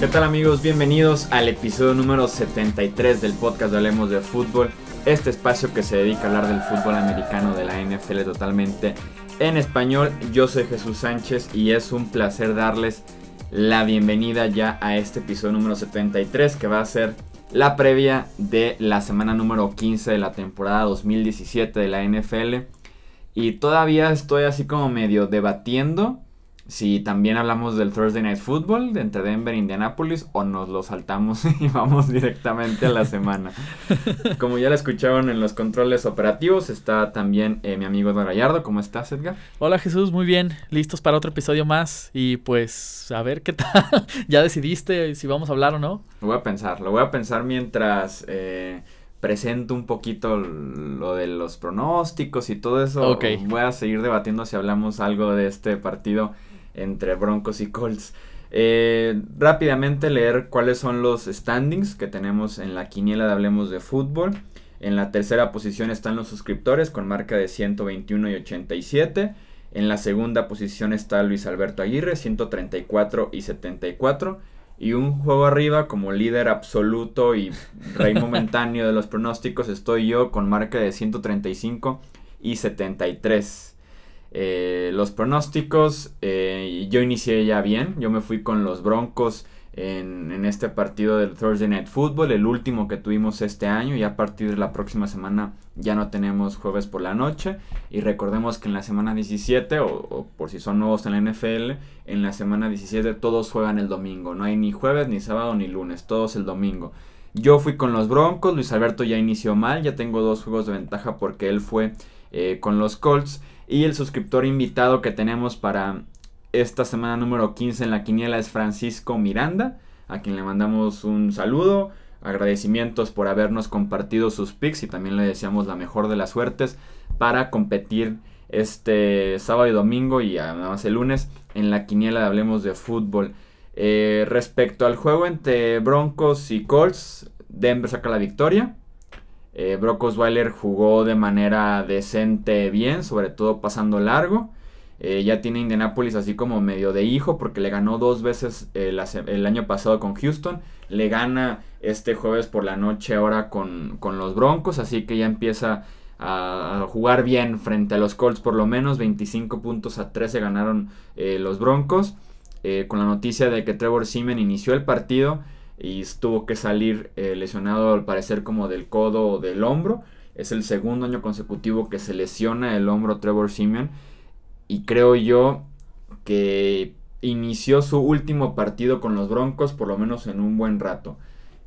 ¿Qué tal amigos? Bienvenidos al episodio número 73 del podcast de Hablemos de Fútbol. Este espacio que se dedica a hablar del fútbol americano de la NFL totalmente en español. Yo soy Jesús Sánchez y es un placer darles la bienvenida ya a este episodio número 73 que va a ser la previa de la semana número 15 de la temporada 2017 de la NFL. Y todavía estoy así como medio debatiendo si también hablamos del Thursday Night Football entre Denver e Indianapolis o nos lo saltamos y vamos directamente a la semana. Como ya lo escucharon en los controles operativos, está también eh, mi amigo Edgar Gallardo. ¿Cómo estás, Edgar? Hola Jesús, muy bien. Listos para otro episodio más y pues a ver qué tal. ¿Ya decidiste si vamos a hablar o no? Lo voy a pensar, lo voy a pensar mientras... Eh, presento un poquito lo de los pronósticos y todo eso. Voy a seguir debatiendo si hablamos algo de este partido entre Broncos y Colts. Eh, rápidamente leer cuáles son los standings que tenemos en la quiniela de Hablemos de Fútbol. En la tercera posición están los suscriptores con marca de 121 y 87. En la segunda posición está Luis Alberto Aguirre, 134 y 74. Y un juego arriba como líder absoluto y rey momentáneo de los pronósticos estoy yo con marca de 135 y 73. Eh, los pronósticos, eh, yo inicié ya bien, yo me fui con los Broncos en, este partido del Thursday Night Football, el último que tuvimos este año y a partir de la próxima semana ya no tenemos jueves por la noche y recordemos que en la semana 17 o, por si son nuevos en la NFL, en la semana 17 todos juegan el domingo, no hay ni jueves, ni sábado, ni lunes, todos el domingo. Yo fui con los Broncos, Luis Alberto ya inició mal, ya tengo dos juegos de ventaja porque él fue eh, con los Colts. Y el suscriptor invitado que tenemos para esta semana número 15 en la quiniela es Francisco Miranda, a quien le mandamos un saludo, agradecimientos por habernos compartido sus picks y también le deseamos la mejor de las suertes para competir este sábado y domingo y además el lunes en la quiniela Hablemos de Fútbol. Eh, respecto al juego entre Broncos y Colts, Denver saca la victoria. Eh, Brock jugó de manera decente bien, sobre todo pasando largo. Eh, ya tiene Indianapolis así como medio de hijo porque le ganó dos veces el, año pasado con Houston. Le gana este jueves por la noche ahora con, los Broncos, así que ya empieza a, jugar bien frente a los Colts por lo menos. 25 puntos a 13 ganaron eh, los Broncos. Eh, con la noticia de que Trevor Seaman inició el partido y tuvo que salir eh, lesionado al parecer como del codo o del hombro. Es el segundo año consecutivo que se lesiona el hombro Trevor Simeon y creo yo que inició su último partido con los Broncos por lo menos en un buen rato.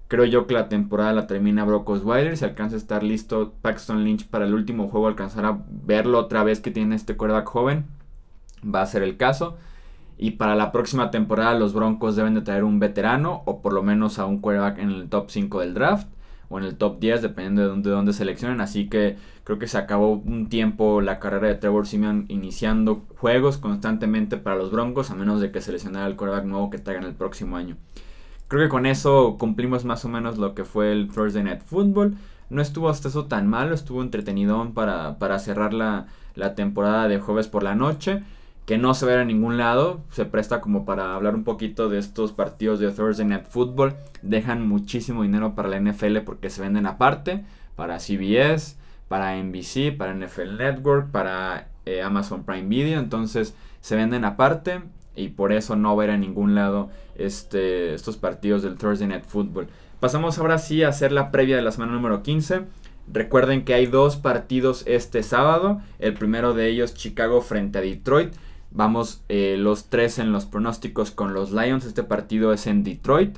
Creo yo que la temporada la termina Brock Osweiler. Si alcanza a estar listo Paxton Lynch para el último juego, alcanzar a verlo otra vez que tiene este quarterback joven. Va a ser el caso. Y para la próxima temporada los Broncos deben de traer un veterano o por lo menos a un quarterback en el top 5 del draft en el top 10 dependiendo de dónde, de seleccionen. Así que creo que se acabó un tiempo la carrera de Trevor Simeon iniciando juegos constantemente para los Broncos a menos de que seleccionara el quarterback nuevo que traigan el próximo año. Creo que con eso cumplimos más o menos lo que fue el Thursday Night Football. No estuvo hasta eso tan malo, estuvo entretenido para, para cerrar la, la temporada de jueves por la noche que no se ve a ningún lado. Se presta como para hablar un poquito de estos partidos de Thursday Night Football. Dejan muchísimo dinero para la NFL porque se venden aparte. Para CBS, para NBC, para NFL Network, para eh, Amazon Prime Video. Entonces se venden aparte y por eso no ver a ningún lado este, estos partidos del Thursday Night Football. Pasamos ahora sí a hacer la previa de la semana número 15. Recuerden que hay dos partidos este sábado. El primero de ellos Chicago frente a Detroit. Vamos eh, los tres en los pronósticos con los Lions. Este partido es en Detroit.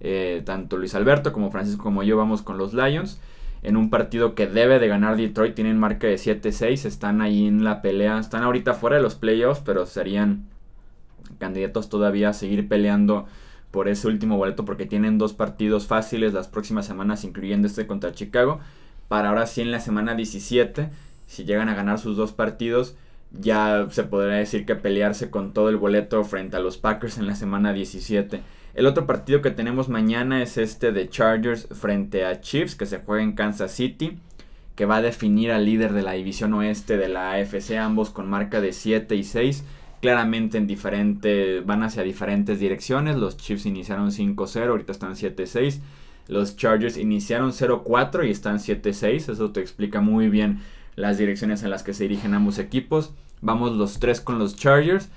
Eh, tanto Luis Alberto como Francisco como yo vamos con los Lions. En un partido que debe de ganar Detroit. Tienen marca de 7-6. Están ahí en la pelea. Están ahorita fuera de los playoffs. Pero serían candidatos todavía a seguir peleando por ese último boleto. Porque tienen dos partidos fáciles las próximas semanas. Incluyendo este contra Chicago. Para ahora sí en la semana 17. Si llegan a ganar sus dos partidos ya se podría decir que pelearse con todo el boleto frente a los Packers en la semana 17. El otro partido que tenemos mañana es este de Chargers frente a Chiefs que se juega en Kansas City. que va a definir al líder de la división oeste de la AFC, ambos con marca de 7 y 6 claramente en diferente, van hacia diferentes direcciones. Los Chiefs iniciaron 5-0, ahorita están 7-6. Los Chargers iniciaron 0-4 y están 7-6. Eso te explica muy bien las direcciones en las que se dirigen ambos equipos. Vamos los tres con los Chargers.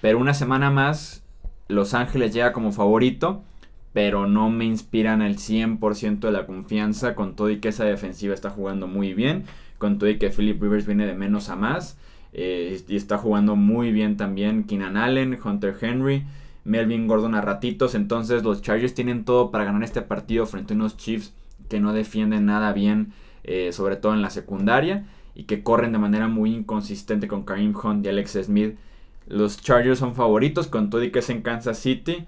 Pero una semana más, Los Ángeles llega como favorito. Pero no me inspiran el 100% de la confianza. Con todo y que esa defensiva está jugando muy bien. Con todo y que Philip Rivers viene de menos a más. Eh, y está jugando muy bien también Keenan Allen, Hunter Henry, Melvin Gordon a ratitos. Entonces los Chargers tienen todo para ganar este partido frente a unos Chiefs que no defienden nada bien, eh, sobre todo en la secundaria, y que corren de manera muy inconsistente con Kareem Hunt y Alex Smith. Los Chargers son favoritos con todo y que es en Kansas City.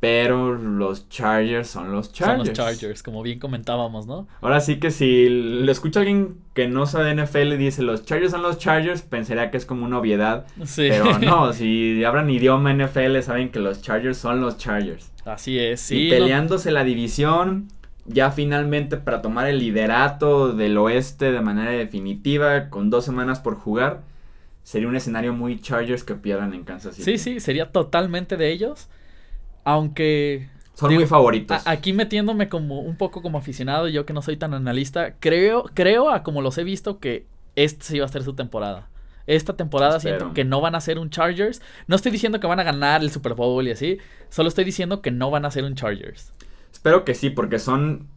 Pero los Chargers son los Chargers. Son los Chargers, como bien comentábamos, ¿no? Ahora sí que si le escucha alguien que no sabe NFL y dice los Chargers son los Chargers, pensaría que es como una obviedad. Sí. Pero no, si hablan idioma NFL saben que los Chargers son los Chargers. Así es, sí. Y peleándose la división, ya finalmente para tomar el liderato del oeste de manera definitiva, con dos semanas por jugar, sería un escenario muy Chargers que pierdan en Kansas City. Sí, sí, sería totalmente de ellos. Aunque... Son muy favoritos. aquí metiéndome como un poco como aficionado, yo que no soy tan analista, creo, creo a como los he visto que este sí va a ser su temporada. Esta temporada siento que no van a ser un Chargers. No estoy diciendo que van a ganar el Super Bowl y así. Solo estoy diciendo que no van a ser un Chargers. Espero que sí, porque son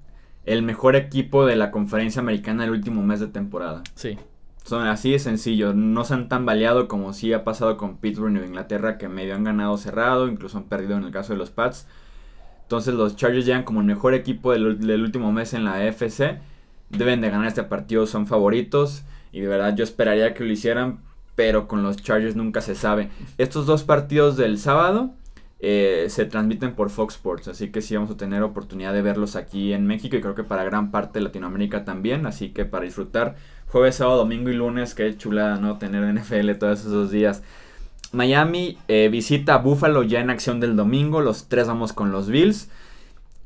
el mejor equipo de la conferencia americana el último mes de temporada. Sí. Son así de sencillo, no se han tan baleado como sí ha pasado con Pittsburgh y Nueva Inglaterra, que medio han ganado cerrado, incluso han perdido en el caso de los Pats. Entonces los Chargers llegan como el mejor equipo del, último mes en la AFC. Deben de ganar este partido, son favoritos. Y de verdad yo esperaría que lo hicieran, pero con los Chargers nunca se sabe. Estos dos partidos del sábado eh, se transmiten por Fox Sports, así que sí vamos a tener oportunidad de verlos aquí en México y creo que para gran parte de Latinoamérica también. Así que para disfrutar jueves, sábado, domingo y lunes. Qué chulada, ¿no? Tener NFL todos esos días. Miami eh, visita a Buffalo ya en acción del domingo. Los tres vamos con los Bills.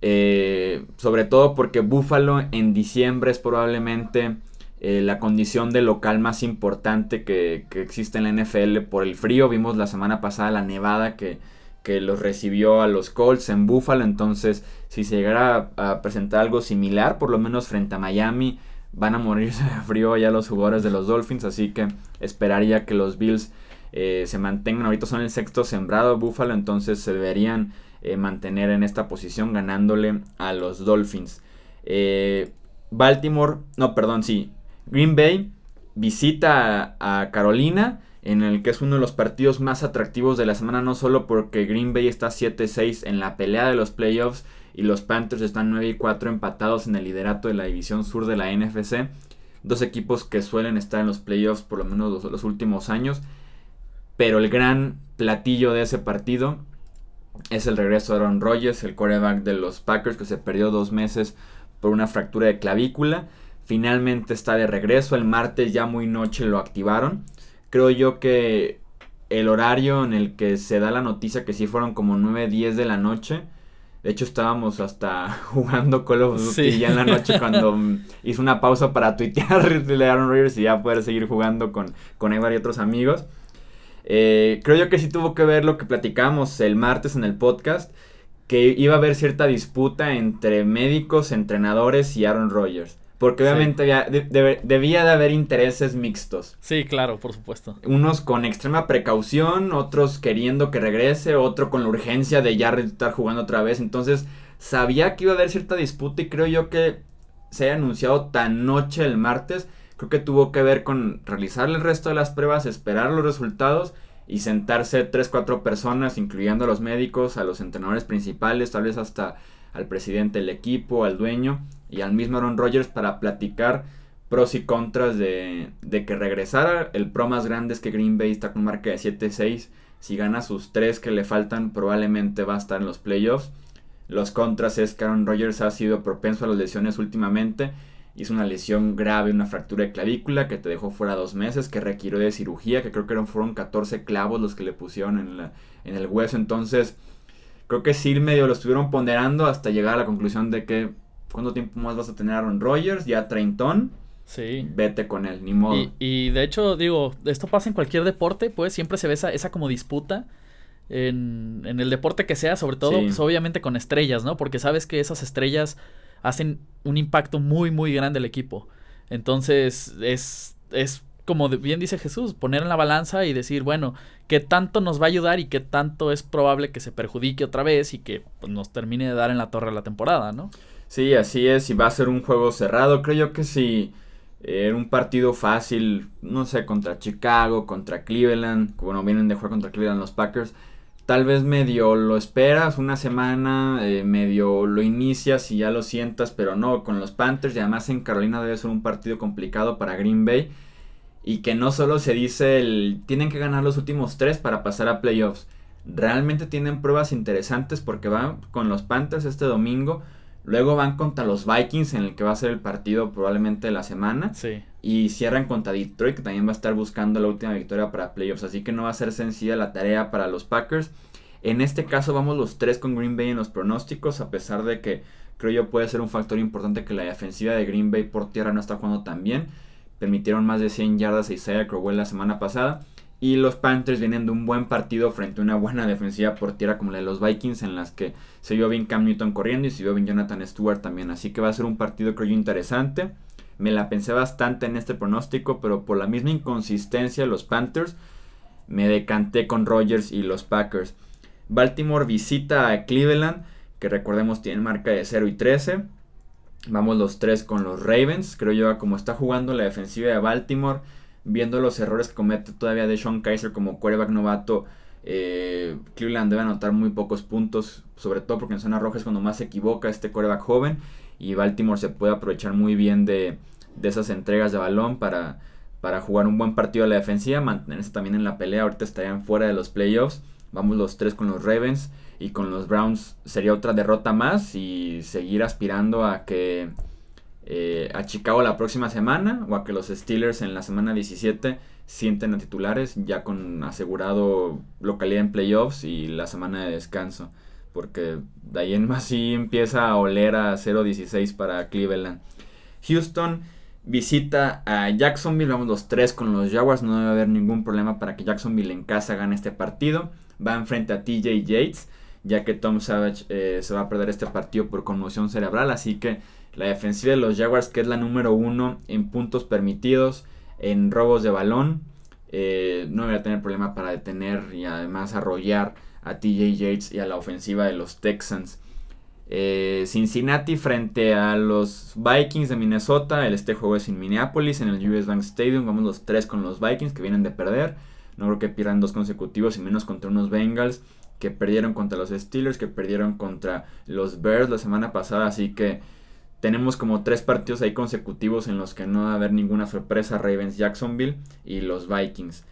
Eh, sobre todo porque Buffalo en diciembre es probablemente eh, la condición de local más importante que, existe en la NFL por el frío. Vimos la semana pasada la nevada que, que los recibió a los Colts en Buffalo. Entonces, si se llegara a presentar algo similar, por lo menos frente a Miami, van a morirse de frío ya los jugadores de los Dolphins, así que esperaría que los Bills eh, se mantengan. Ahorita son el sexto sembrado Buffalo, entonces se deberían eh, mantener en esta posición ganándole a los Dolphins. Eh, Baltimore, no, perdón, sí. Green Bay visita a, a Carolina en el que es uno de los partidos más atractivos de la semana, no solo porque Green Bay está 7-6 en la pelea de los playoffs, y los Panthers están 9 y 4 empatados en el liderato de la división sur de la NFC. Dos equipos que suelen estar en los playoffs por lo menos los, últimos años. Pero el gran platillo de ese partido es el regreso de Aaron Rodgers, el quarterback de los Packers que se perdió dos meses por una fractura de clavícula. Finalmente está de regreso. El martes ya muy noche lo activaron. Creo yo que el horario en el que se da la noticia que sí fueron como 9, 10 de la noche de hecho, estábamos hasta jugando Call of Duty ya en la noche cuando hizo una pausa para tuitear de Aaron Rodgers y ya poder seguir jugando con, con Edward y otros amigos. Eh, creo yo que sí tuvo que ver lo que platicamos el martes en el podcast, que iba a haber cierta disputa entre médicos, entrenadores y Aaron Rodgers. Porque obviamente debía de haber intereses mixtos. Sí, claro, por supuesto. Unos con extrema precaución, otros queriendo que regrese, otro con la urgencia de ya estar jugando otra vez. Entonces, sabía que iba a haber cierta disputa y creo yo que se haya anunciado tan noche el martes. Creo que tuvo que ver con realizar el resto de las pruebas, esperar los resultados y sentarse tres, cuatro personas, incluyendo a los médicos, a los entrenadores principales, tal vez hasta al presidente del equipo, al dueño y al mismo Aaron Rodgers para platicar pros y contras de, de que regresara. El pro más grande es que Green Bay está con marca de 7-6. Si gana sus tres que le faltan, probablemente va a estar en los playoffs. Los contras es que Aaron Rodgers ha sido propenso a las lesiones últimamente. Hizo una lesión grave, una fractura de clavícula que te dejó fuera dos meses, que requirió de cirugía, que creo que fueron 14 clavos los que le pusieron en, la, en el hueso. Entonces, creo que sí medio lo estuvieron ponderando hasta llegar a la conclusión de que ¿Cuánto tiempo más vas a tener Aaron Rodgers? Ya treintón. sí. vete con él, ni modo. Y, de hecho, digo, esto pasa en cualquier deporte, pues siempre se ve esa, esa como disputa. En, en, el deporte que sea, sobre todo, pues, obviamente con estrellas, ¿no? Porque sabes que esas estrellas hacen un impacto muy, muy grande al equipo. Entonces, es, es como bien dice Jesús, poner en la balanza y decir, bueno, qué tanto nos va a ayudar y qué tanto es probable que se perjudique otra vez y que pues, nos termine de dar en la torre la temporada, ¿no? Sí, así es, y va a ser un juego cerrado. Creo yo que si era un partido fácil, no sé, contra Chicago, contra Cleveland, bueno, vienen de jugar contra Cleveland los Packers, tal vez medio lo esperas una semana, eh, medio lo inicias y ya lo sientas, pero no, con los Panthers y además en Carolina debe ser un partido complicado para Green Bay y que no solo se dice el tienen que ganar los últimos tres para pasar a playoffs. Realmente tienen pruebas interesantes porque van con los Panthers este domingo. Luego van contra los Vikings, en el que va a ser el partido probablemente de la semana. Sí. Y cierran contra Detroit, que también va a estar buscando la última victoria para playoffs. Así que no va a ser sencilla la tarea para los Packers. En este caso vamos los tres con Green Bay en los pronósticos, a pesar de que creo yo puede ser un factor importante que la defensiva de Green Bay por tierra no está jugando tan bien permitieron más de 100 yardas a Isaiah Crowell la semana pasada. Y los Panthers vienen de un buen partido frente a una buena defensiva por tierra como la de los Vikings, en las que se vio bien Cam Newton corriendo y se vio bien Jonathan Stewart también. Así que va a ser un partido creo yo interesante. Me la pensé bastante en este pronóstico, pero por la misma inconsistencia los Panthers, me decanté con Rogers y los Packers. Baltimore visita a Cleveland, que recordemos tiene marca de 0 y 13. Vamos los tres con los Ravens. Creo yo, como está jugando la defensiva de Baltimore, viendo los errores que comete todavía de Sean Kaiser como quarterback novato, eh, Cleveland debe anotar muy pocos puntos, sobre todo porque en zona roja es cuando más se equivoca este quarterback joven. Y Baltimore se puede aprovechar muy bien de, esas entregas de balón para, para jugar un buen partido a la defensiva, mantenerse también en la pelea. Ahorita estarían fuera de los playoffs. Vamos los tres con los Ravens y con los Browns sería otra derrota más y seguir aspirando a que eh, a Chicago la próxima semana o a que los Steelers en la semana 17 sienten a titulares ya con asegurado localidad en playoffs y la semana de descanso porque de ahí en más sí empieza a oler a 0-16 para Cleveland. Houston visita a Jacksonville, vamos los tres con los Jaguars, no debe haber ningún problema para que Jacksonville en casa gane este partido. Va frente a TJ Yates ya que Tom Savage eh, se va a perder este partido por conmoción cerebral. Así que la defensiva de los Jaguars, que es la número uno en puntos permitidos, en robos de balón, eh, no voy a tener problema para detener y además arrollar a TJ Yates y a la ofensiva de los Texans. Eh, Cincinnati frente a los Vikings de Minnesota. Este juego es en Minneapolis, en el US Bank Stadium. Vamos los tres con los Vikings que vienen de perder. No creo que pierdan dos consecutivos y menos contra unos Bengals que perdieron contra los Steelers, que perdieron contra los Bears la semana pasada, así que tenemos como tres partidos ahí consecutivos en los que no va a haber ninguna sorpresa, Ravens Jacksonville y los Vikings.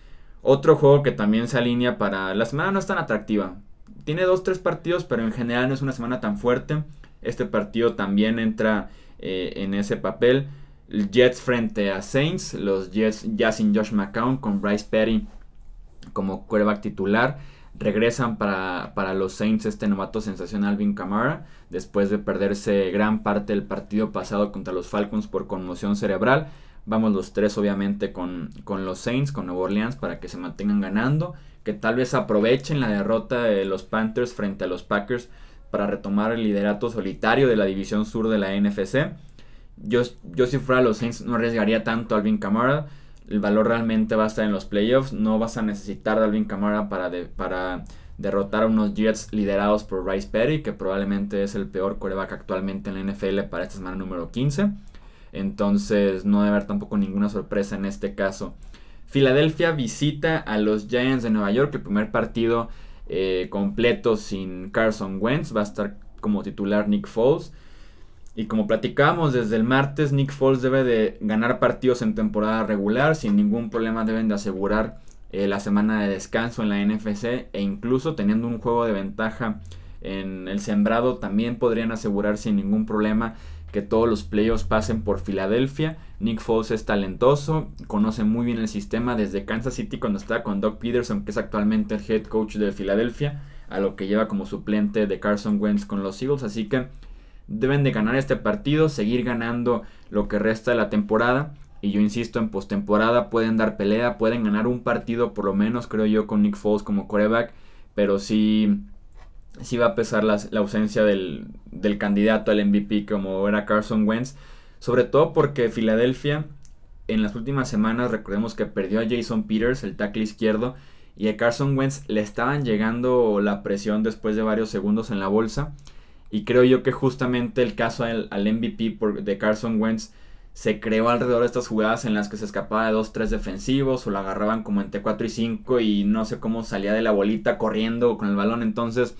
Otro juego que también se alinea para la semana no es tan atractiva. Tiene dos, tres partidos, pero en general no es una semana tan fuerte. Este partido también entra eh, en ese papel. Jets frente a Saints. Los Jets ya sin Josh McCown con Bryce Petty como quarterback titular. Regresan para, los Saints este novato sensacional Alvin Kamara, después de perderse gran parte del partido pasado contra los Falcons por conmoción cerebral. Vamos los tres obviamente con, con los Saints, con Nueva Orleans, para que se mantengan ganando, que tal vez aprovechen la derrota de los Panthers frente a los Packers para retomar el liderato solitario de la división sur de la NFC. Yo, yo si fuera los Saints no arriesgaría tanto Alvin Kamara el valor realmente va a estar en los playoffs. No vas a necesitar de Alvin para derrotar a unos Jets liderados por Rice Perry, que probablemente es el peor coreback actualmente en la NFL para esta semana número 15. Entonces no debe haber tampoco ninguna sorpresa en este caso. Filadelfia visita a los Giants de Nueva York, el primer partido eh, completo sin Carson Wentz. Va a estar como titular Nick Foles. Y como platicamos desde el martes, Nick Foles debe de ganar partidos en temporada regular, sin ningún problema deben de asegurar eh, la semana de descanso en la NFC e incluso teniendo un juego de ventaja en el sembrado también podrían asegurar sin ningún problema que todos los playoffs pasen por Filadelfia. Nick Foles es talentoso, conoce muy bien el sistema desde Kansas City cuando está con Doug Peterson, que es actualmente el head coach de Filadelfia, a lo que lleva como suplente de Carson Wentz con los Eagles. Así que deben de ganar este partido, seguir ganando lo que resta de la temporada Y yo insisto, en postemporada pueden dar pelea, pueden ganar un partido por lo menos, creo yo, con Nick Foles como coreback. Pero sí, sí va a pesar la, ausencia del, del, candidato al MVP como era Carson Wentz. Sobre todo porque Filadelfia en las últimas semanas recordemos que perdió a Jason Peters, el tackle izquierdo. Y a Carson Wentz le estaban llegando la presión después de varios segundos en la bolsa. Y creo yo que justamente el caso al, MVP de Carson Wentz se creó alrededor de estas jugadas en las que se escapaba de 2-3 defensivos o la agarraban como entre 4 y 5 y no sé cómo salía de la bolita corriendo con el balón. Entonces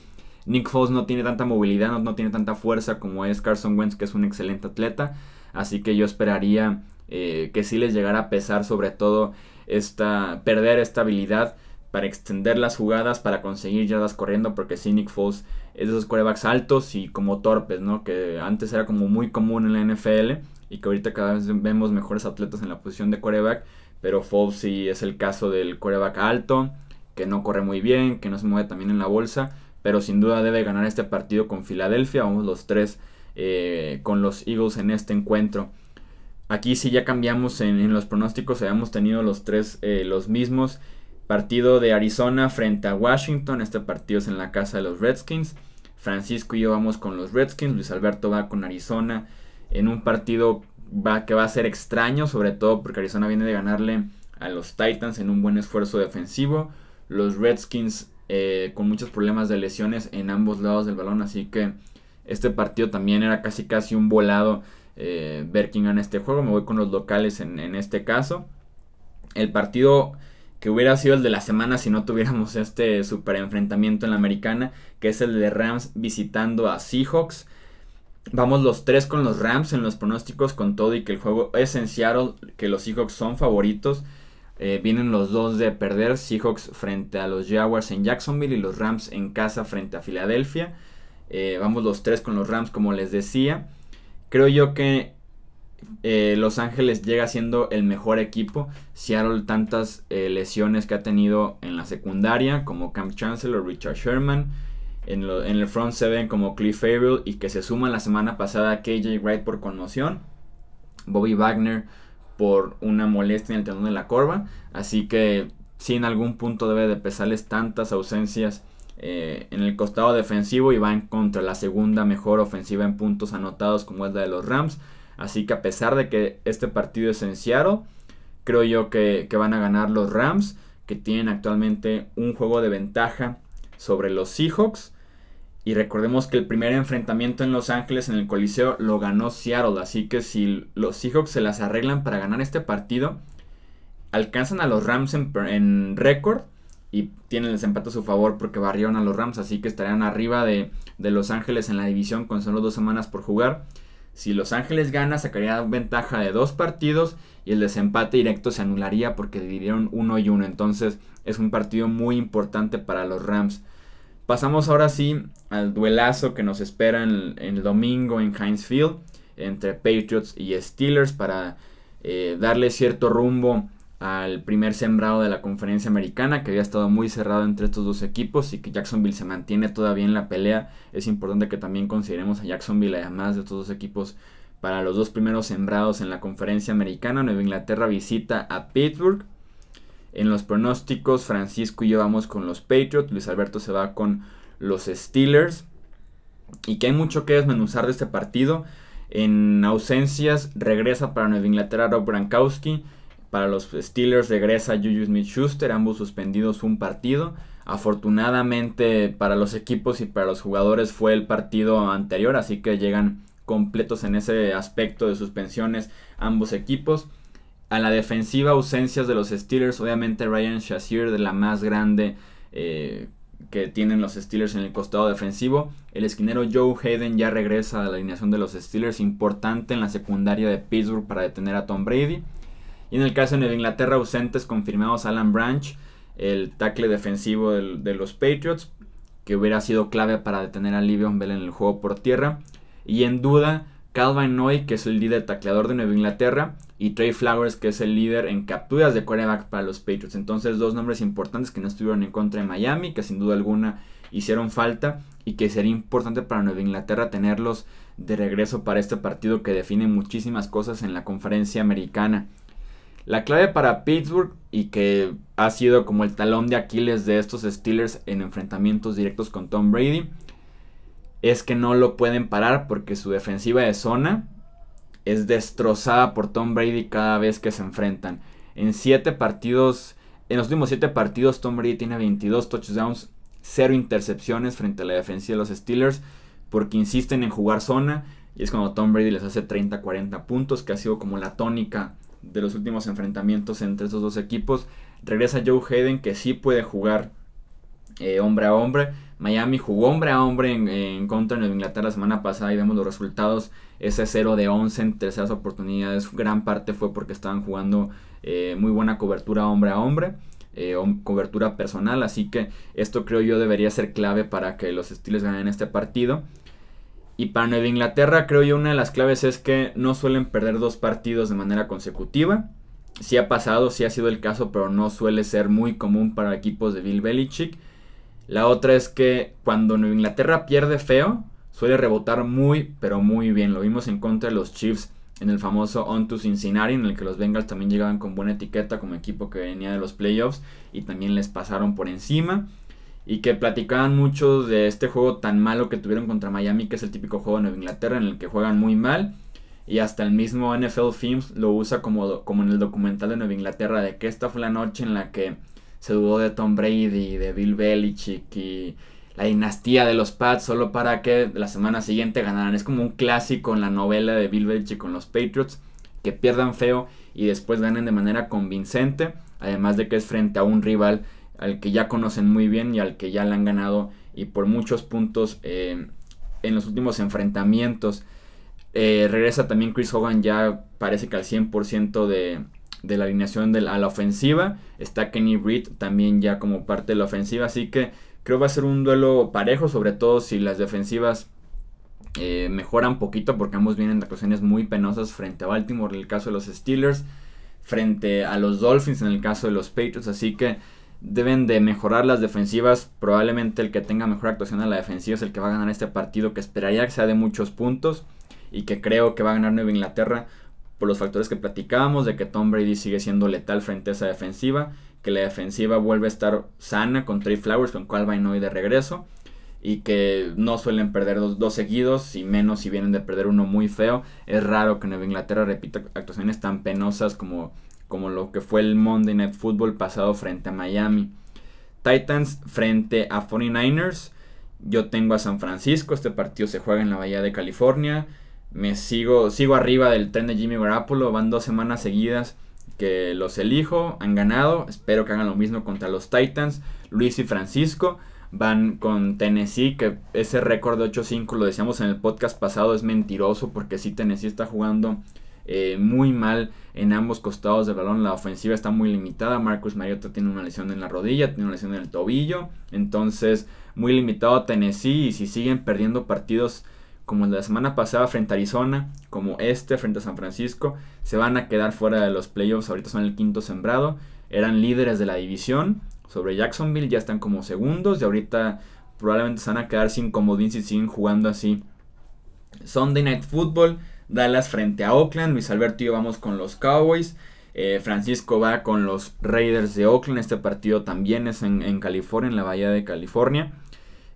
Nick Foles no tiene tanta movilidad, no, no tiene tanta fuerza como es Carson Wentz que es un excelente atleta. Así que yo esperaría eh, que sí les llegara a pesar sobre todo esta, perder esta habilidad para extender las jugadas, para conseguir yardas corriendo, porque sí, Nick Foles es de esos quarterbacks altos y como torpes, ¿no? Que antes era como muy común en la NFL y que ahorita cada vez vemos mejores atletas en la posición de quarterback, pero Foles sí es el caso del quarterback alto, que no corre muy bien, que no se mueve también en la bolsa, pero sin duda debe ganar este partido con Filadelfia, vamos los tres eh, con los Eagles en este encuentro. Aquí sí ya cambiamos en, los pronósticos, habíamos tenido los tres eh, los mismos. Partido de Arizona frente a Washington, este partido es en la casa de los Redskins. Francisco y yo vamos con los Redskins, Luis Alberto va con Arizona en un partido que va a ser extraño, sobre todo porque Arizona viene de ganarle a los Titans en un buen esfuerzo defensivo. Los Redskins eh, con muchos problemas de lesiones en ambos lados del balón, así que este partido también era casi casi un volado eh, ver quién gana este juego. Me voy con los locales en, este caso. El partido que hubiera sido el de la semana si no tuviéramos este super enfrentamiento en la americana, que es el de Rams visitando a Seahawks. Vamos los tres con los Rams en los pronósticos con todo y que el juego es en Seattle, que los Seahawks son favoritos. Eh, vienen los dos de perder, Seahawks frente a los Jaguars en Jacksonville y los Rams en casa frente a Filadelfia. Eh, vamos los tres con los Rams como les decía. Creo yo que eh, Los Ángeles llega siendo el mejor equipo. Seattle tantas eh, lesiones que ha tenido en la secundaria como Camp Chancellor, Richard Sherman. En, el front seven como Cliff Averill y que se suma la semana pasada KJ Wright por conmoción. Bobby Wagner por una molestia en el tendón de la corva. Así que si en algún punto debe de pesarles tantas ausencias eh, en el costado defensivo y van contra la segunda mejor ofensiva en puntos anotados como es la de los Rams. Así que a pesar de que este partido es en Seattle, creo yo que, van a ganar los Rams, que tienen actualmente un juego de ventaja sobre los Seahawks. Y recordemos que el primer enfrentamiento en Los Ángeles en el Coliseo lo ganó Seattle. Así que si los Seahawks se las arreglan para ganar este partido, alcanzan a los Rams en, récord y tienen el desempate a su favor porque barrieron a los Rams, así que estarían arriba de, Los Ángeles en la división con solo dos semanas por jugar. Si Los Ángeles gana, sacaría ventaja de dos partidos y el desempate directo se anularía porque dividieron uno y uno. Entonces es un partido muy importante para los Rams. Pasamos ahora sí al duelazo que nos espera el, domingo en Heinz Field entre Patriots y Steelers para eh, darle cierto rumbo al primer sembrado de la conferencia americana, que había estado muy cerrado entre estos dos equipos y que Jacksonville se mantiene todavía en la pelea. Es importante que también consideremos a Jacksonville, además de estos dos equipos, para los dos primeros sembrados en la conferencia americana. Nueva Inglaterra visita a Pittsburgh. En los pronósticos, Francisco y yo vamos con los Patriots, Luis Alberto se va con los Steelers. Y que hay mucho que desmenuzar de este partido. En ausencias, regresa para Nueva Inglaterra Rob Brankowski para los Steelers regresa Juju Smith-Schuster, ambos suspendidos un partido. Afortunadamente para los equipos y para los jugadores fue el partido anterior, así que llegan completos en ese aspecto de suspensiones ambos equipos. A la defensiva, ausencias de los Steelers, obviamente Ryan Shazier de la más grande eh, que tienen los Steelers en el costado defensivo. El esquinero Joe Hayden ya regresa a la alineación de los Steelers, importante en la secundaria de Pittsburgh para detener a Tom Brady. Y en el caso de Inglaterra ausentes confirmamos Alan Branch, el tackle defensivo de los Patriots, que hubiera sido clave para detener a Livion Bell en el juego por tierra. Y en duda, Calvin Noy, que es el líder tacleador de Nueva Inglaterra, y Trey Flowers, que es el líder en capturas de quarterback para los Patriots. Entonces, dos nombres importantes que no estuvieron en contra de Miami, que sin duda alguna hicieron falta y que sería importante para Nueva Inglaterra tenerlos de regreso para este partido que define muchísimas cosas en la conferencia americana. La clave para Pittsburgh y que ha sido como el talón de Aquiles de estos Steelers en enfrentamientos directos con Tom Brady es que no lo pueden parar porque su defensiva de zona es destrozada por Tom Brady cada vez que se enfrentan. En siete partidos, en los últimos siete partidos Tom Brady tiene 22 touchdowns, 0 intercepciones frente a la defensiva de los Steelers porque insisten en jugar zona y es cuando Tom Brady les hace 30-40 puntos, que ha sido como la tónica de los últimos enfrentamientos entre esos dos equipos. Regresa Joe Hayden que sí puede jugar eh, hombre a hombre. Miami jugó hombre a hombre en, contra de Inglaterra la semana pasada y vemos los resultados. Ese 0 de 11 en terceras oportunidades, gran parte fue porque estaban jugando eh, muy buena cobertura hombre a hombre. Eh, cobertura personal, así que esto creo yo debería ser clave para que los Steelers ganen este partido. Y para Nueva Inglaterra creo yo una de las claves es que no suelen perder dos partidos de manera consecutiva. Sí ha pasado, sí ha sido el caso, pero no suele ser muy común para equipos de Bill Belichick. La otra es que cuando Nueva Inglaterra pierde feo, suele rebotar muy, pero muy bien. Lo vimos en contra de los Chiefs en el famoso On to Cincinnati, en el que los Bengals también llegaban con buena etiqueta como equipo que venía de los playoffs y también les pasaron por encima y que platicaban mucho de este juego tan malo que tuvieron contra Miami, que es el típico juego de Nueva Inglaterra en el que juegan muy mal. Y hasta el mismo NFL Films lo usa como, como en el documental de Nueva Inglaterra, de que esta fue la noche en la que se dudó de Tom Brady, de Bill Belichick y la dinastía de los Pats, solo para que la semana siguiente ganaran. Es como un clásico en la novela de Bill Belichick con los Patriots, que pierdan feo y después ganen de manera convincente, además de que es frente a un rival al que ya conocen muy bien y al que ya le han ganado y por muchos puntos eh, en los últimos enfrentamientos. Eh, regresa también Chris Hogan ya parece que al 100% de, de, la alineación de la, a la ofensiva. Está Kenny Reed también ya como parte de la ofensiva. Así que creo va a ser un duelo parejo, sobre todo si las defensivas eh, mejoran poquito porque ambos vienen de actuaciones muy penosas frente a Baltimore en el caso de los Steelers, frente a los Dolphins en el caso de los Patriots. Así que deben de mejorar las defensivas. Probablemente el que tenga mejor actuación en la defensiva es el que va a ganar este partido, que esperaría que sea de muchos puntos y que creo que va a ganar Nueva Inglaterra por los factores que platicábamos, de que Tom Brady sigue siendo letal frente a esa defensiva, que la defensiva vuelve a estar sana con Trey Flowers, con Calvin Hoy de regreso, y que no suelen perder dos, dos, seguidos, y menos si vienen de perder uno muy feo. Es raro que Nueva Inglaterra repita actuaciones tan penosas como como lo que fue el Monday Night Football pasado frente a Miami. Titans frente a 49ers. Yo tengo a San Francisco, este partido se juega en la Bahía de California. Me sigo, sigo arriba del tren de Jimmy Garoppolo, van dos semanas seguidas que los elijo, han ganado, espero que hagan lo mismo contra los Titans. Luis y Francisco van con Tennessee, que ese récord de 8-5 lo decíamos en el podcast pasado es mentiroso porque si Tennessee está jugando eh, muy mal en ambos costados del balón. La ofensiva está muy limitada. Marcus Mariota tiene una lesión en la rodilla, tiene una lesión en el tobillo. Entonces, muy limitado Tennessee. Y si siguen perdiendo partidos como la semana pasada frente a Arizona, como este frente a San Francisco, se van a quedar fuera de los playoffs. Ahorita son el quinto sembrado. Eran líderes de la división. Sobre Jacksonville ya están como segundos. Y ahorita probablemente se van a quedar sin comodín si siguen jugando así. Sunday Night Football. Dallas frente a Oakland. Luis Alberto y yo vamos con los Cowboys. Eh, Francisco va con los Raiders de Oakland. Este partido también es en, California, en la Bahía de California.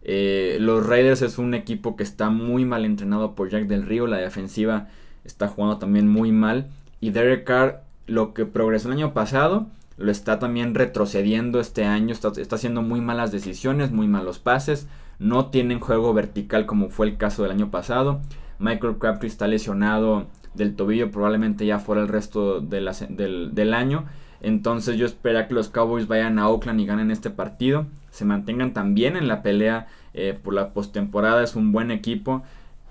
Eh, los Raiders es un equipo que está muy mal entrenado por Jack del Río. La defensiva está jugando también muy mal. Y Derek Carr, lo que progresó el año pasado, lo está también retrocediendo este año. Está, está haciendo muy malas decisiones, muy malos pases. No tienen juego vertical como fue el caso del año pasado. Michael Crabtree está lesionado del tobillo, probablemente ya fuera el resto del, año. Entonces yo espero que los Cowboys vayan a Oakland y ganen este partido. Se mantengan también en la pelea eh, por la postemporada. Es un buen equipo.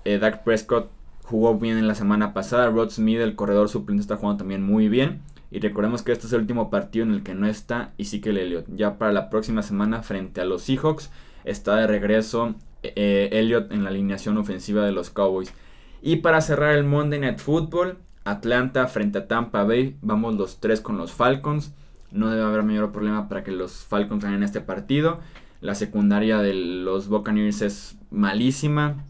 Eh, Dak Prescott jugó bien en la semana pasada. Rod Smith, el corredor suplente, está jugando también muy bien. Y recordemos que este es el último partido en el que no está Ezekiel Elliott. Ya para la próxima semana frente a los Seahawks está de regreso eh, Elliott en la alineación ofensiva de los Cowboys. Y para cerrar el Monday Night Football, Atlanta frente a Tampa Bay. Vamos los tres con los Falcons. No debe haber mayor problema para que los Falcons ganen este partido. La secundaria de los Buccaneers es malísima.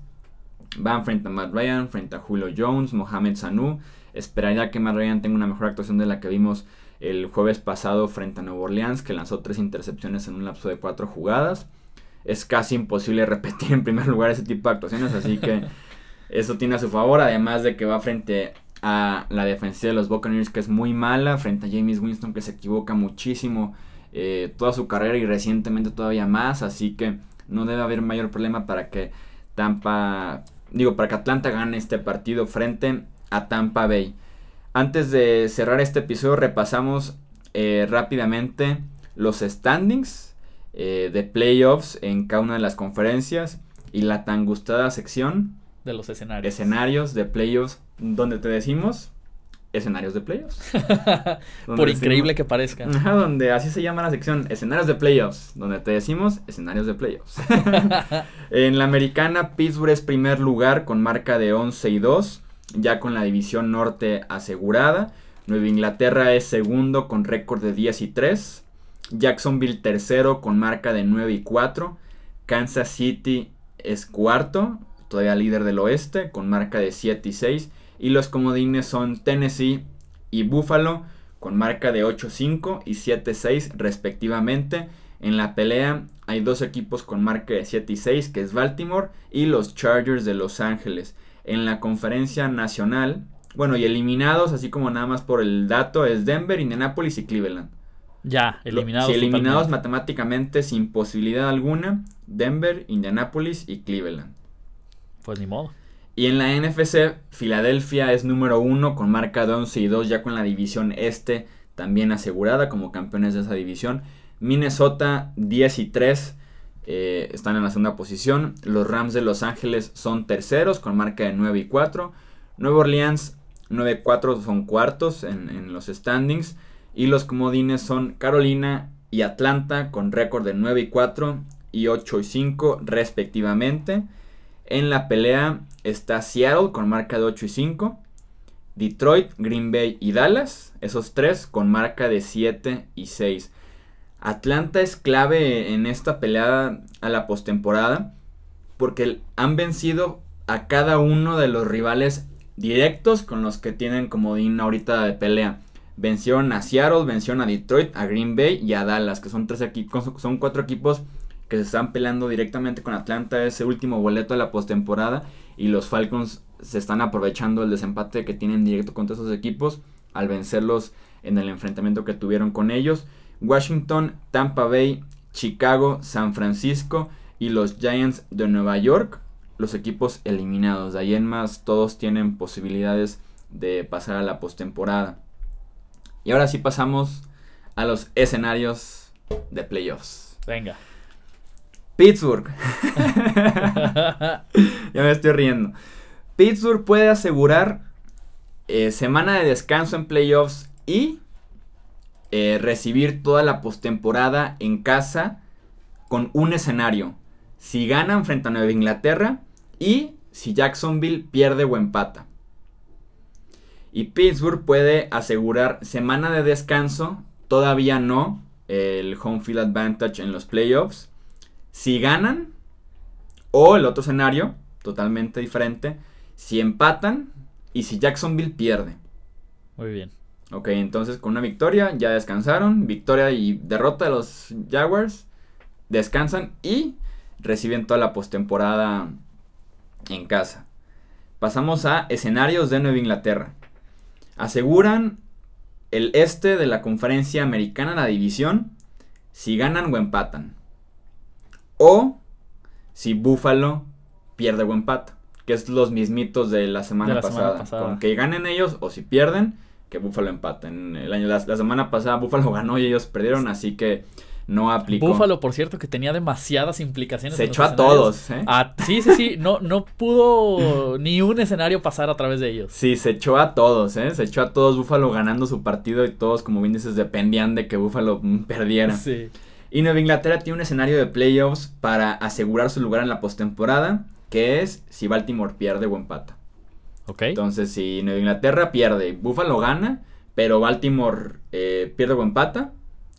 Van frente a Matt Ryan, frente a Julio Jones, Mohamed Sanu. Esperaría que Matt Ryan tenga una mejor actuación de la que vimos el jueves pasado frente a Nueva Orleans, que lanzó tres intercepciones en un lapso de cuatro jugadas. Es casi imposible repetir en primer lugar ese tipo de actuaciones, así que eso tiene a su favor, además de que va frente a la defensiva de los Buccaneers, que es muy mala, frente a James Winston, que se equivoca muchísimo eh, toda su carrera y recientemente todavía más, así que no debe haber mayor problema para que Tampa, digo, para que Atlanta gane este partido frente a Tampa Bay. Antes de cerrar este episodio repasamos eh, rápidamente los standings eh, de playoffs en cada una de las conferencias y la tan gustada sección de los escenarios. Escenarios de playoffs donde te decimos escenarios de playoffs. Por increíble que parezca. donde así se llama la sección, escenarios de playoffs, donde te decimos escenarios de playoffs. en la americana, Pittsburgh es primer lugar con marca de 11 y 2, ya con la división norte asegurada. Nueva Inglaterra es segundo con récord de 10 y 3. Jacksonville tercero con marca de 9 y 4. Kansas City es cuarto, todavía líder del oeste, con marca de 7 y 6. Y los comodines son Tennessee y Buffalo con marca de 8-5 y 7-6 respectivamente. En la pelea hay dos equipos con marca de 7 y 6 que es Baltimore y los Chargers de Los Ángeles. En la conferencia nacional, bueno, y eliminados, así como nada más por el dato, es Denver, Indianapolis y Cleveland. Ya, eliminados. Sí, eliminados matemáticamente sin posibilidad alguna, Denver, Indianapolis y Cleveland. Pues ni modo. Y en la NFC, Filadelfia es número uno con marca de 11 y 2 ya con la división este también asegurada como campeones de esa división. Minnesota 10 y 3 eh, están en la segunda posición. Los Rams de Los Ángeles son terceros con marca de 9 y 4. Nueva Orleans 9 y 4 son cuartos en, en los standings. Y los comodines son Carolina y Atlanta con récord de 9 y 4 y 8 y 5 respectivamente. En la pelea está Seattle con marca de 8 y 5. Detroit, Green Bay y Dallas, esos tres con marca de 7 y 6. Atlanta es clave en esta pelea a la postemporada porque han vencido a cada uno de los rivales directos con los que tienen comodín ahorita de pelea. Vencieron a Seattle, vencieron a Detroit, a Green Bay y a Dallas, que son tres equipos, son cuatro equipos que se están peleando directamente con Atlanta ese último boleto de la postemporada y los Falcons se están aprovechando el desempate que tienen directo contra esos equipos al vencerlos en el enfrentamiento que tuvieron con ellos. Washington, Tampa Bay, Chicago, San Francisco y los Giants de Nueva York, los equipos eliminados. De ahí en más todos tienen posibilidades de pasar a la postemporada. Y ahora sí pasamos a los escenarios de playoffs. Venga. Pittsburgh. ya me estoy riendo. Pittsburgh puede asegurar eh, semana de descanso en playoffs y eh, recibir toda la postemporada en casa con un escenario. Si ganan frente a Nueva Inglaterra y si Jacksonville pierde o empata. Y Pittsburgh puede asegurar semana de descanso, todavía no, el home field advantage en los playoffs si ganan, o el otro escenario, totalmente diferente, si empatan y si Jacksonville pierde. Muy bien. Ok, entonces con una victoria ya descansaron, victoria y derrota de los Jaguars, descansan y reciben toda la postemporada en casa. Pasamos a escenarios de Nueva Inglaterra. Aseguran el este de la conferencia americana, la división, si ganan o empatan. O si Buffalo pierde o empata. Que es los mismitos de la semana, pasada. Con que ganen ellos o si pierden, que Buffalo empaten. El año, la, semana pasada Buffalo ganó y ellos perdieron, así que no aplicó. Buffalo, por cierto, que tenía demasiadas implicaciones. Se echó a todos, ¿eh? sí, sí, sí. No, no pudo ni un escenario pasar a través de ellos. Sí, se echó a todos, ¿eh? Se echó a todos Buffalo ganando su partido y todos, como bien dices, dependían de que Buffalo mm, perdiera. Sí. Y Nueva Inglaterra tiene un escenario de playoffs para asegurar su lugar en la postemporada, que es si Baltimore pierde o empata. Ok. Entonces, si Nueva Inglaterra pierde, Buffalo gana, pero Baltimore eh, pierde o empata,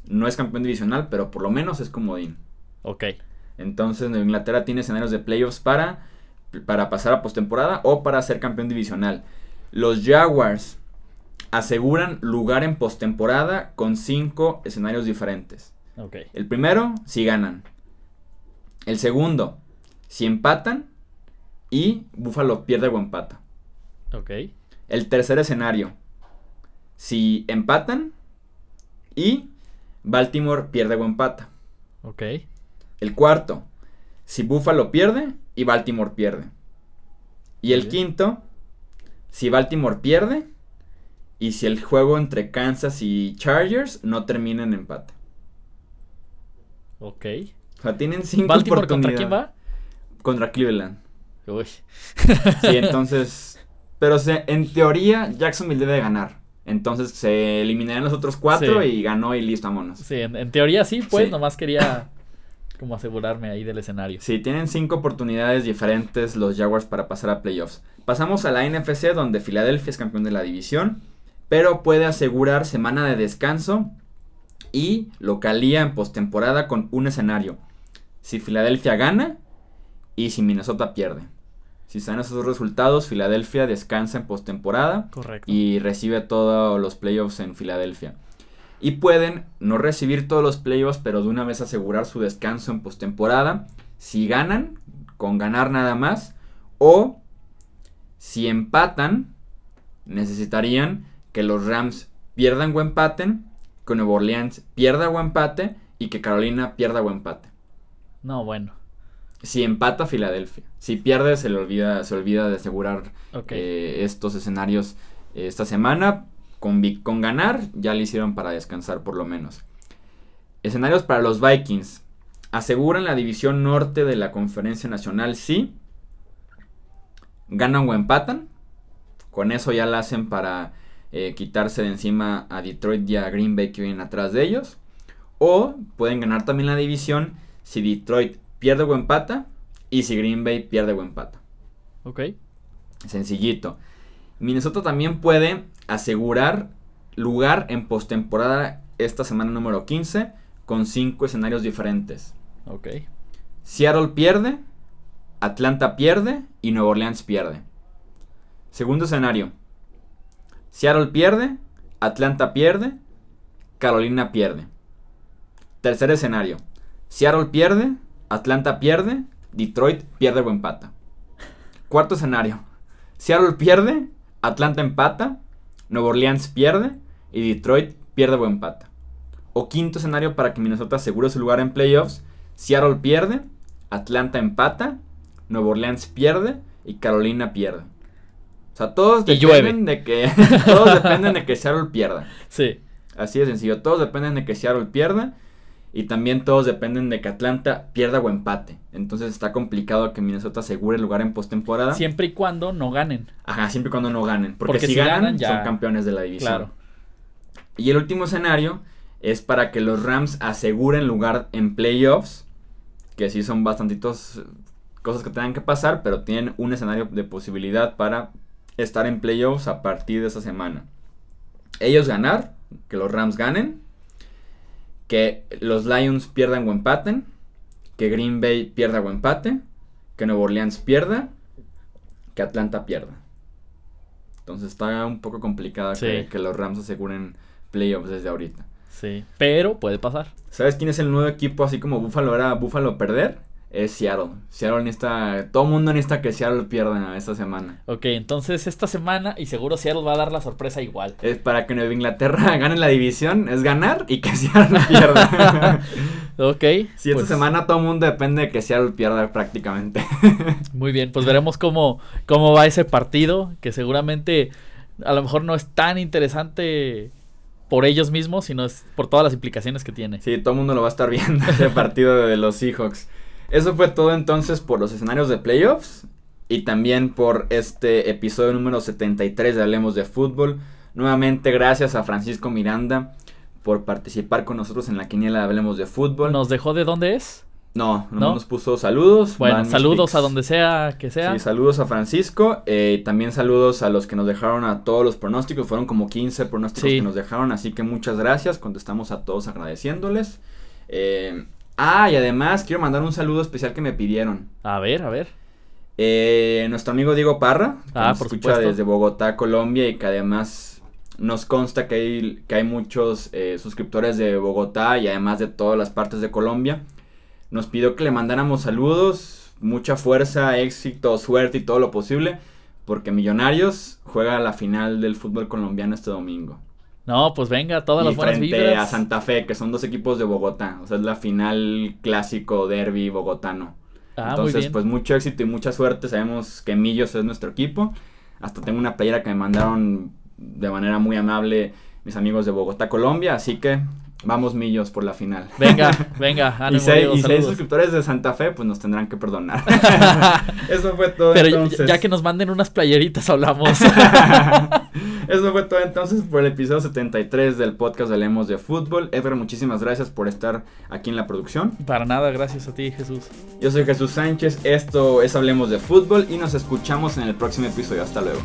no es campeón divisional, pero por lo menos es comodín. Ok. Entonces, Nueva Inglaterra tiene escenarios de playoffs para, para pasar a postemporada o para ser campeón divisional. Los Jaguars aseguran lugar en postemporada con cinco escenarios diferentes. El primero, si ganan. El segundo, si empatan y Buffalo pierde o empata. Ok. El tercer escenario, si empatan y Baltimore pierde o empata. Ok. El cuarto, si Buffalo pierde y Baltimore pierde. Y el quinto, si Baltimore pierde y si el juego entre Kansas y Chargers no termina en empate. Ok. O sea, tienen cinco ¿Baltimore contra quién va? Contra Cleveland. Uy. sí, entonces... Pero en teoría Jacksonville debe ganar. Entonces se eliminarían los otros cuatro y ganó y listo, vámonos. Sí, en, teoría sí, pues nomás quería como asegurarme ahí del escenario. Sí, tienen cinco oportunidades diferentes los Jaguars para pasar a playoffs. Pasamos a la NFC donde Filadelfia es campeón de la división pero puede asegurar semana de descanso y localía en postemporada con un escenario. Si Filadelfia gana y si Minnesota pierde. Si están esos dos resultados, Filadelfia descansa en postemporada y recibe todos los playoffs en Filadelfia. Y pueden no recibir todos los playoffs, pero de una vez asegurar su descanso en postemporada. Si ganan, con ganar nada más. O si empatan, necesitarían que los Rams pierdan o empaten, que Nueva Orleans pierda o empate y que Carolina pierda o empate. No, bueno. Si empata Filadelfia. Si pierde se le olvida, se olvida de asegurar eh, estos escenarios eh, esta semana. Con, con ganar ya le hicieron para descansar por lo menos. Escenarios para los Vikings. Aseguran la división norte de la conferencia nacional sí. Ganan o empatan. Con eso ya la hacen para eh, quitarse de encima a Detroit y a Green Bay que vienen atrás de ellos. O pueden ganar también la división si Detroit pierde o empata y si Green Bay pierde o empata. Ok. Sencillito. Minnesota también puede asegurar lugar en postemporada esta semana número 15 con 5 escenarios diferentes. Ok. Seattle pierde, Atlanta pierde y Nueva Orleans pierde. Segundo escenario. Seattle pierde, Atlanta pierde, Carolina pierde. Tercer escenario. Seattle pierde, Atlanta pierde, Detroit pierde o empata. Cuarto escenario. Seattle pierde, Atlanta empata, Nueva Orleans pierde y Detroit pierde o empata. O quinto escenario para que Minnesota asegure su lugar en playoffs. Seattle pierde, Atlanta empata, Nueva Orleans pierde y Carolina pierde. O sea, todos dependen de que todos dependen de que Seattle pierda. Sí. Así de sencillo, todos dependen de que Seattle pierda y también todos dependen de que Atlanta pierda o empate. Entonces está complicado que Minnesota asegure el lugar en postemporada. Siempre y cuando no ganen. Ajá, siempre y cuando no ganen, porque, si, ganan, ya... son campeones de la división. Claro. Y el último escenario es para que los Rams aseguren lugar en playoffs, que sí son bastantitos cosas que tengan que pasar, pero tienen un escenario de posibilidad para estar en playoffs a partir de esa semana. Ellos ganar, que los Rams ganen, que los Lions pierdan o empaten, que Green Bay pierda o empate, que Nueva Orleans pierda, que Atlanta pierda. Entonces está un poco complicada que, que, los Rams aseguren playoffs desde ahorita. Sí, pero puede pasar. ¿Sabes quién es el nuevo equipo así como Buffalo era Buffalo perder? Es Seattle. Seattle necesita, todo el mundo necesita que Seattle pierda esta semana. Ok, entonces esta semana y seguro Seattle va a dar la sorpresa igual. Es para que Nueva Inglaterra gane la división, es ganar y que Seattle pierda. ok. Si esta pues semana todo el mundo depende de que Seattle pierda prácticamente. Muy bien, pues veremos cómo, cómo va ese partido, que seguramente a lo mejor no es tan interesante por ellos mismos, sino es por todas las implicaciones que tiene. Sí, todo el mundo lo va a estar viendo ese partido de los Seahawks. Eso fue todo entonces por los escenarios de playoffs y también por este episodio número 73 de Hablemos de Fútbol. Nuevamente gracias a Francisco Miranda por participar con nosotros en la quiniela de Hablemos de Fútbol. ¿Nos dejó de dónde es? No, no, nos puso saludos. Bueno, saludos a donde sea que sea. Sí, saludos a Francisco. Eh, también saludos a los que nos dejaron a todos los pronósticos. Fueron como 15 pronósticos que nos dejaron. Así que muchas gracias. Contestamos a todos agradeciéndoles. Eh, Ah, y además quiero mandar un saludo especial que me pidieron. A ver, a ver. Eh, nuestro amigo Diego Parra, que ah, nos escucha desde Bogotá, Colombia, y que además nos consta que hay, que hay muchos eh, suscriptores de Bogotá y además de todas las partes de Colombia. Nos pidió que le mandáramos saludos, mucha fuerza, éxito, suerte y todo lo posible, porque Millonarios juega la final del fútbol colombiano este domingo. No, pues venga, todas las buenas frente a Santa Fe, que son dos equipos de Bogotá. O sea, es la final clásico derby bogotano. Ah, Entonces, pues mucho éxito y mucha suerte. Sabemos que Millos es nuestro equipo. Hasta tengo una playera que me mandaron de manera muy amable mis amigos de Bogotá, Colombia. Así que Vamos millos por la final. Venga, venga. y, si hay, suscriptores de Santa Fe, pues nos tendrán que perdonar. Eso fue todo. Pero ya que nos manden unas playeritas, hablamos. Eso fue todo entonces por el episodio 73 del podcast de Hablemos de Fútbol. Ever, muchísimas gracias por estar aquí en la producción. Para nada, gracias a ti, Jesús. Yo soy Jesús Sánchez, esto es Hablemos de Fútbol y nos escuchamos en el próximo episodio. Hasta luego.